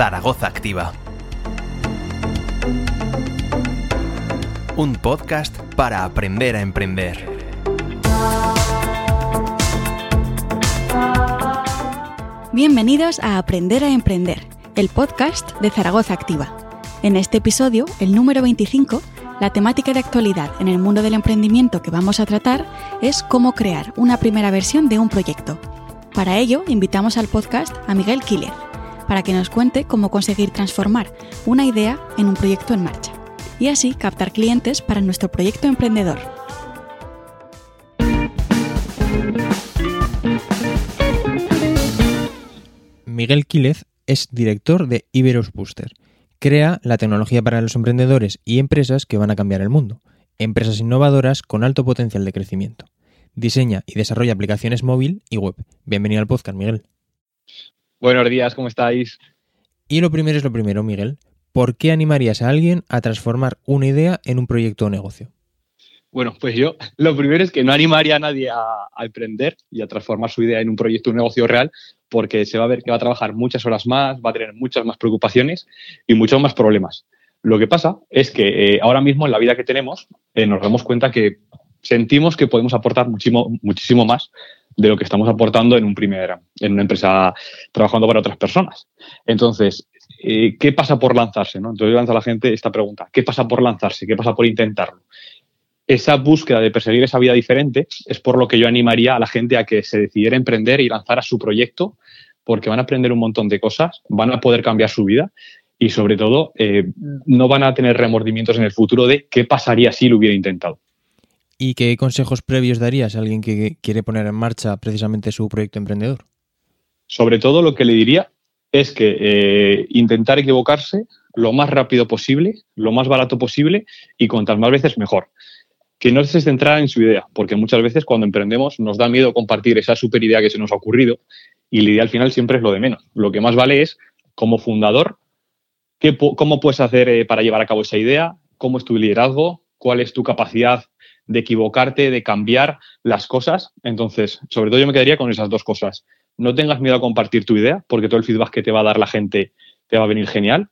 Zaragoza Activa. Un podcast para aprender a emprender. Bienvenidos a Aprender a Emprender, el podcast de Zaragoza Activa. En este episodio, el número 25, la temática de actualidad en el mundo del emprendimiento que vamos a tratar es cómo crear una primera versión de un proyecto. Para ello, invitamos al podcast a Miguel Quílez, para que nos cuente cómo conseguir transformar una idea en un proyecto en marcha y así captar clientes para nuestro proyecto emprendedor. Miguel Quílez es director de Iberos Booster. Crea la tecnología para los emprendedores y empresas que van a cambiar el mundo. Empresas innovadoras con alto potencial de crecimiento. Diseña y desarrolla aplicaciones móvil y web. Bienvenido al podcast, Miguel. Buenos días, ¿cómo estáis? Y lo primero es lo primero, Miguel. ¿Por qué animarías a alguien a transformar una idea en un proyecto o negocio? Bueno, pues yo lo primero es que no animaría a nadie a, emprender y a transformar su idea en un proyecto o un negocio real, porque se va a ver que va a trabajar muchas horas más, va a tener muchas más preocupaciones y muchos más problemas. Lo que pasa es que eh, ahora mismo en la vida que tenemos eh, nos damos cuenta que sentimos que podemos aportar muchísimo, muchísimo más de lo que estamos aportando en, un primer, en una empresa trabajando para otras personas. Entonces, eh, ¿qué pasa por lanzarse? ¿no? Entonces lanza a la gente esta pregunta, ¿qué pasa por lanzarse? ¿Qué pasa por intentarlo? Esa búsqueda de perseguir esa vida diferente es por lo que yo animaría a la gente a que se decidiera emprender y lanzara su proyecto, porque van a aprender un montón de cosas, van a poder cambiar su vida y sobre todo eh, no van a tener remordimientos en el futuro de qué pasaría si lo hubiera intentado. ¿Y qué consejos previos darías a alguien que quiere poner en marcha precisamente su proyecto emprendedor? Sobre todo lo que le diría es que eh, intentar equivocarse lo más rápido posible, lo más barato posible y cuantas más veces mejor. Que no se centrara en su idea, porque muchas veces cuando emprendemos nos da miedo compartir esa super idea que se nos ha ocurrido y la idea al final siempre es lo de menos. Lo que más vale es, como fundador, qué, cómo puedes hacer eh, para llevar a cabo esa idea, cómo es tu liderazgo, cuál es tu capacidad de equivocarte, de cambiar las cosas. Entonces, sobre todo yo me quedaría con esas dos cosas no tengas miedo a compartir tu idea, porque todo el feedback que te va a dar la gente te va a venir genial.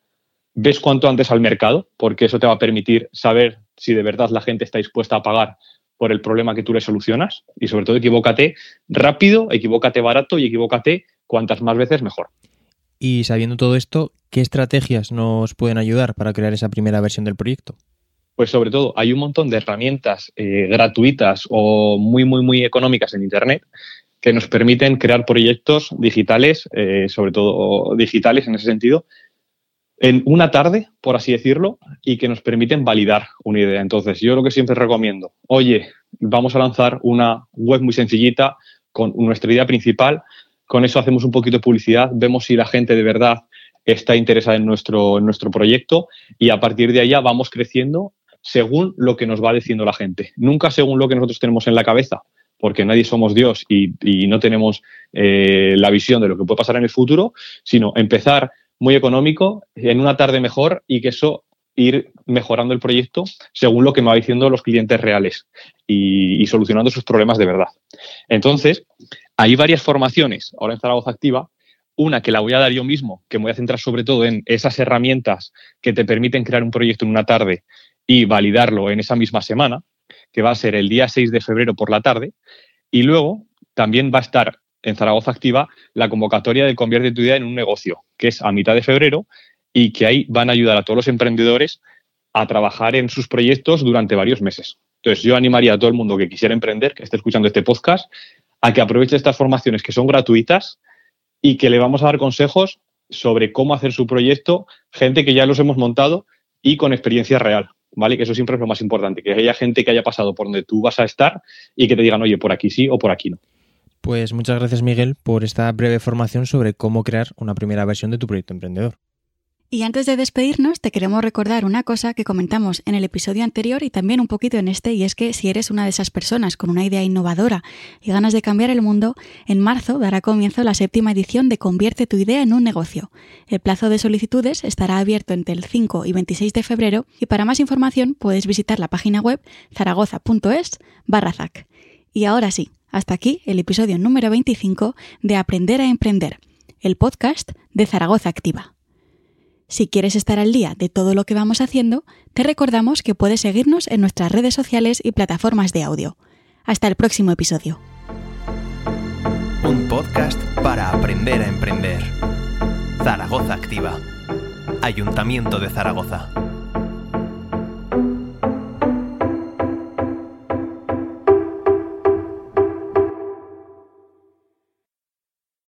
Ves cuanto antes al mercado, porque eso te va a permitir saber si de verdad la gente está dispuesta a pagar por el problema que tú le solucionas. Y sobre todo, equivócate rápido, equivócate barato y equivócate cuantas más veces mejor. Y sabiendo todo esto, ¿qué estrategias nos pueden ayudar para crear esa primera versión del proyecto? Pues sobre todo, hay un montón de herramientas eh, gratuitas o muy, muy, muy económicas en Internet que nos permiten crear proyectos digitales, eh, sobre todo digitales en ese sentido, en una tarde, por así decirlo, y que nos permiten validar una idea. Entonces, yo lo que siempre recomiendo, oye, vamos a lanzar una web muy sencillita con nuestra idea principal, con eso hacemos un poquito de publicidad, vemos si la gente de verdad está interesada en nuestro, en nuestro proyecto y a partir de allá vamos creciendo según lo que nos va diciendo la gente, nunca según lo que nosotros tenemos en la cabeza porque nadie somos Dios y, no tenemos eh, la visión de lo que puede pasar en el futuro, sino empezar muy económico, en una tarde mejor y que eso ir mejorando el proyecto según lo que me va diciendo los clientes reales y, solucionando sus problemas de verdad. Entonces, hay varias formaciones ahora en Zaragoza Activa. Una que la voy a dar yo mismo, que me voy a centrar sobre todo en esas herramientas que te permiten crear un proyecto en una tarde y validarlo en esa misma semana, que va a ser el día 6 de febrero por la tarde. Y luego también va a estar en Zaragoza Activa la convocatoria de Convierte tu idea en un negocio, que es a mitad de febrero y que ahí van a ayudar a todos los emprendedores a trabajar en sus proyectos durante varios meses. Entonces, yo animaría a todo el mundo que quisiera emprender, que esté escuchando este podcast, a que aproveche estas formaciones que son gratuitas y que le vamos a dar consejos sobre cómo hacer su proyecto, gente que ya los hemos montado y con experiencia real. ¿Vale? Que eso siempre es lo más importante, que haya gente que haya pasado por donde tú vas a estar y que te digan, oye, por aquí sí o por aquí no. Pues muchas gracias, Miguel, por esta breve formación sobre cómo crear una primera versión de tu proyecto emprendedor. Y antes de despedirnos, te queremos recordar una cosa que comentamos en el episodio anterior y también un poquito en este, y es que si eres una de esas personas con una idea innovadora y ganas de cambiar el mundo, en marzo dará comienzo la séptima edición de Convierte tu idea en un negocio. El plazo de solicitudes estará abierto entre el 5 y 26 de febrero y para más información puedes visitar la página web zaragoza.es barra ZAC. Y ahora sí, hasta aquí el episodio número 25 de Aprender a Emprender, el podcast de Zaragoza Activa. Si quieres estar al día de todo lo que vamos haciendo, te recordamos que puedes seguirnos en nuestras redes sociales y plataformas de audio. Hasta el próximo episodio. Un podcast para aprender a emprender. Zaragoza Activa. Ayuntamiento de Zaragoza.